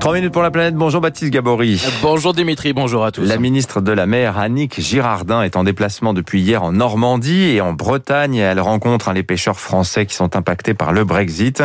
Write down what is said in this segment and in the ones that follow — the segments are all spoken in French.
3 minutes pour la planète. Bonjour Baptiste Gabory. Bonjour Dimitri, bonjour à tous. La ministre de la Mer, Annick Girardin, est en déplacement depuis hier en Normandie et en Bretagne. Elle rencontre les pêcheurs français qui sont impactés par le Brexit.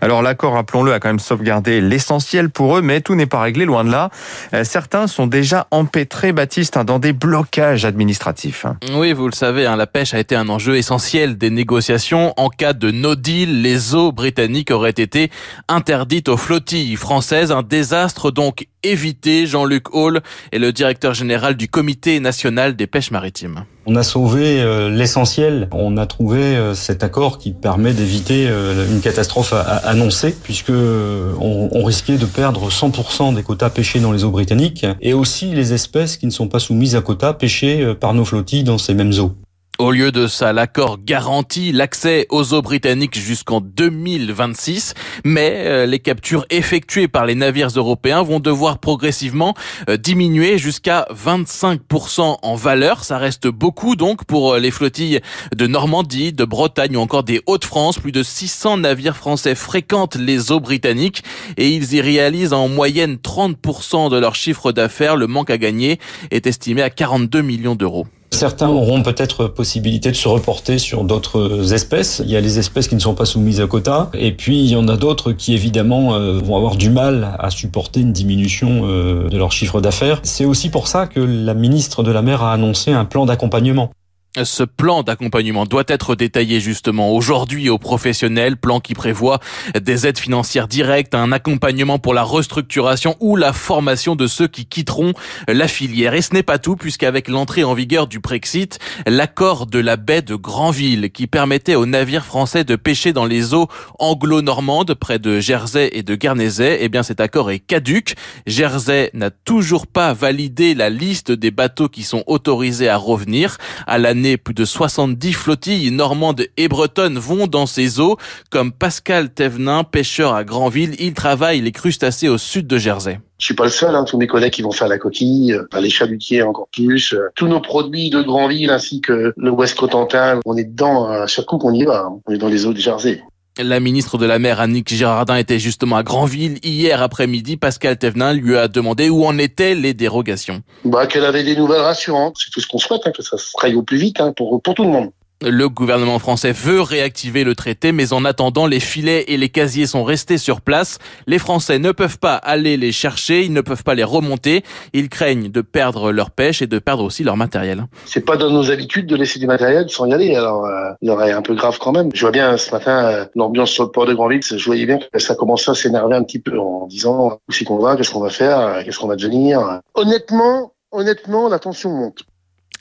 Alors l'accord, rappelons-le, a quand même sauvegardé l'essentiel pour eux, mais tout n'est pas réglé, loin de là. Euh, certains sont déjà empêtrés, Baptiste, hein, dans des blocages administratifs. Oui, vous le savez, hein, la pêche a été un enjeu essentiel des négociations. En cas de no deal, les eaux britanniques auraient été interdites aux flottilles françaises désastre donc évité. Jean-Luc Hall est le directeur général du Comité national des pêches maritimes. On a sauvé euh, l'essentiel. On a trouvé euh, cet accord qui permet d'éviter euh, une catastrophe annoncée, puisque on, risquait de perdre 100% des quotas pêchés dans les eaux britanniques, et aussi les espèces qui ne sont pas soumises à quotas pêchées par nos flottilles dans ces mêmes eaux. Au lieu de ça, l'accord garantit l'accès aux eaux britanniques jusqu'en 2026, mais euh, les captures effectuées par les navires européens vont devoir progressivement euh, diminuer jusqu'à 25% en valeur. Ça reste beaucoup donc pour euh, les flottilles de Normandie, de Bretagne ou encore des Hauts-de-France. Plus de 600 navires français fréquentent les eaux britanniques et ils y réalisent en moyenne 30% de leur chiffre d'affaires. Le manque à gagner est estimé à 42 millions d'euros. Certains auront peut-être possibilité de se reporter sur d'autres espèces. Il y a les espèces qui ne sont pas soumises à quota, et puis il y en a d'autres qui évidemment euh, vont avoir du mal à supporter une diminution euh, de leur chiffre d'affaires. C'est aussi pour ça que la ministre de la Mer a annoncé un plan d'accompagnement. Ce plan d'accompagnement doit être détaillé justement aujourd'hui aux professionnels, plan qui prévoit des aides financières directes, un accompagnement pour la restructuration ou la formation de ceux qui quitteront la filière. Et ce n'est pas tout puisqu'avec l'entrée en vigueur du Brexit, l'accord de la baie de Granville qui permettait aux navires français de pêcher dans les eaux anglo-normandes près de Jersey et de Guernesey, eh bien cet accord est caduque. Jersey n'a toujours pas validé la liste des bateaux qui sont autorisés à revenir à la plus de 70 flottilles normandes et bretonnes vont dans ces eaux, comme Pascal Thévenin, pêcheur à Granville. Il travaille les crustacés au sud de Jersey. Je suis pas le seul, hein, tous mes collègues qui vont faire la coquille, euh, les chalutiers encore plus, euh, tous nos produits de Granville ainsi que le West Cotentin, on est dedans à chaque coup qu'on y va, hein. on est dans les eaux de Jersey. La ministre de la Mer, Annick Girardin, était justement à Granville hier après-midi. Pascal Thévenin lui a demandé où en étaient les dérogations. Bah, qu'elle avait des nouvelles rassurantes. C'est tout ce qu'on souhaite, hein, que ça se raille au plus vite hein, pour, pour tout le monde. Le gouvernement français veut réactiver le traité, mais en attendant, les filets et les casiers sont restés sur place. Les Français ne peuvent pas aller les chercher, ils ne peuvent pas les remonter. Ils craignent de perdre leur pêche et de perdre aussi leur matériel. C'est pas dans nos habitudes de laisser du matériel sans y aller. Alors, euh, il aurait un peu grave quand même. Je vois bien ce matin euh, l'ambiance sur le port de Grandville. Je voyais bien que ça commençait à s'énerver un petit peu en disant où c'est qu'on va, qu'est-ce qu'on va faire, qu'est-ce qu'on va devenir. Honnêtement, honnêtement, la tension monte.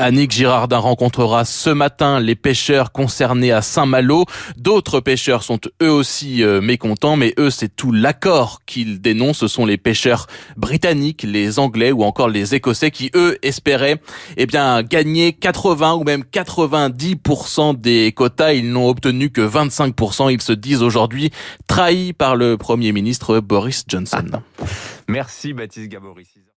Annick Girardin rencontrera ce matin les pêcheurs concernés à Saint-Malo. D'autres pêcheurs sont eux aussi euh, mécontents, mais eux, c'est tout l'accord qu'ils dénoncent. Ce sont les pêcheurs britanniques, les anglais ou encore les écossais qui, eux, espéraient eh bien, gagner 80 ou même 90% des quotas. Ils n'ont obtenu que 25%. Ils se disent aujourd'hui trahis par le Premier ministre Boris Johnson. Merci Baptiste Gabory.